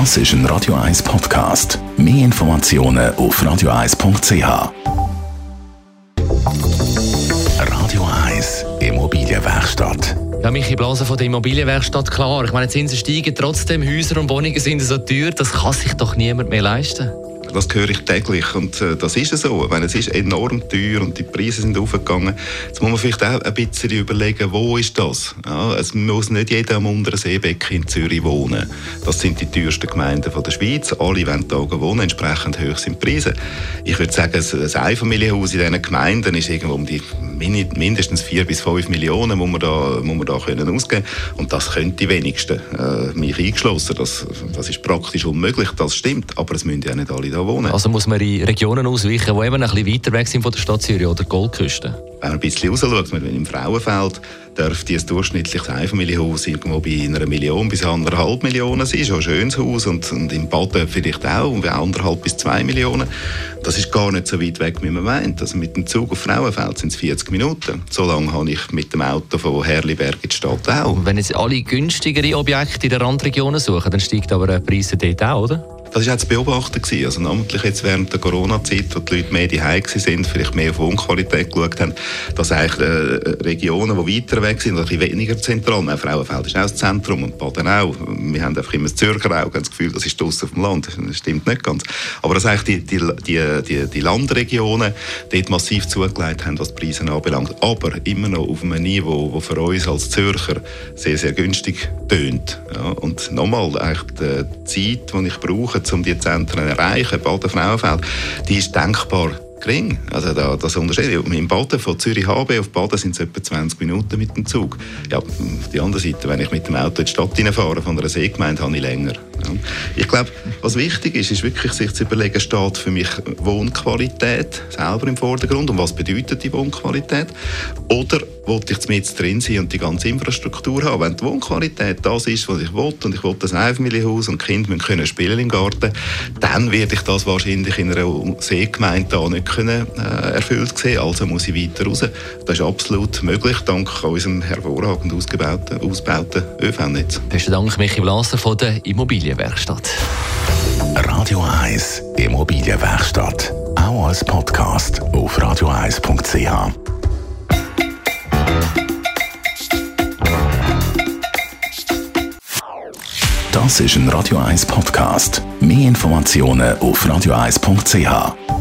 Das ist ein Radio 1 Podcast. Mehr Informationen auf radio1.ch. Radio 1 Immobilienwerkstatt. Ja, Michi Blasen von der Immobilienwerkstatt, klar. Ich meine, Zinsen steigen, trotzdem Häuser und Wohnungen sind so teuer, das kann sich doch niemand mehr leisten. Das höre ich täglich und äh, das ist so. Meine, es ist enorm teuer und die Preise sind aufgegangen. Jetzt muss man vielleicht auch ein bisschen überlegen, wo ist das? Ja, es muss nicht jeder am unteren Seebecken in Zürich wohnen. Das sind die teuersten Gemeinden von der Schweiz. Alle wollen da wohnen, entsprechend hoch sind die Preise. Ich würde sagen, ein Einfamilienhaus in diesen Gemeinden ist irgendwo um die mindestens 4 bis 5 Millionen muss man da, muss man da können ausgeben Und das könnte die wenigsten, äh, mich eingeschlossen. Das, das ist praktisch unmöglich, das stimmt. Aber es müssen ja nicht alle da wohnen. Also muss man in Regionen ausweichen, die eben ein bisschen weiter weg sind von der Stadt Zürich oder Goldküste? Wenn man ein bisschen raus schaut, im Frauenfeld dürfte ein durchschnittliches Einfamilienhaus irgendwo bei einer Million bis anderthalb Millionen sein. Schon ein schönes Haus. Und, und im Baden vielleicht auch, um anderthalb bis zwei Millionen. Das ist gar nicht so weit weg, wie man meint. Also mit dem Zug auf Frauenfeld sind es 40 Minuten. So lange habe ich mit dem Auto von Herliberg in die Stadt auch. Wenn jetzt alle günstigere Objekte in den Randregionen suchen, dann steigt aber der Preis dort auch, oder? Das war auch zu beobachten. Gewesen. Also namentlich jetzt während der Corona-Zeit, wo die Leute mehr daheim sind, vielleicht mehr auf Wohnqualität geschaut haben, dass eigentlich äh, Regionen, die weiter weg sind, ein bisschen weniger zentral, auch Frauenfeld ist auch das Zentrum und Baden auch. Wir haben einfach immer das Zürcher auch das Gefühl, das ist draussen auf dem Land. Das stimmt nicht ganz. Aber dass eigentlich die, die, die, die, die Landregionen dort massiv zugelegt haben, was die Preise anbelangt. Aber immer noch auf einem Niveau, das für uns als Zürcher sehr, sehr günstig tönt. Ja, und nochmal, eigentlich die Zeit, die ich brauche, um die Zentren zu erreichen, Baden, Frauenfeld, die ist denkbar gering. Also da, das Unterschied. Im Baden von Zürich HB auf Baden sind es etwa 20 Minuten mit dem Zug. Ja, auf der anderen Seite, wenn ich mit dem Auto in die Stadt reinfahre, von einer Seegemeinde, habe ich länger. Ich glaube, was wichtig ist, ist wirklich sich zu überlegen, steht für mich Wohnqualität selber im Vordergrund und was bedeutet die Wohnqualität? Oder wollte ich mit drin sein und die ganze Infrastruktur haben? Wenn die Wohnqualität das ist, was ich will und ich will ein Einfamilienhaus und Kinder müssen können spielen im Garten, dann werde ich das wahrscheinlich in einer Seegemeinde da nicht können, äh, erfüllt sehen. Also muss ich weiter raus. Das ist absolut möglich, dank unserem hervorragend ausgebauten, ausgebauten ÖV-Netz. Besten Dank, Michi Blaser von der Immobilienwerkstatt. Radio 1 Immobilienwerkstatt. Auch als Podcast auf radio1.ch. Das ist ein Radio 1 Podcast. Mehr Informationen auf radio1.ch.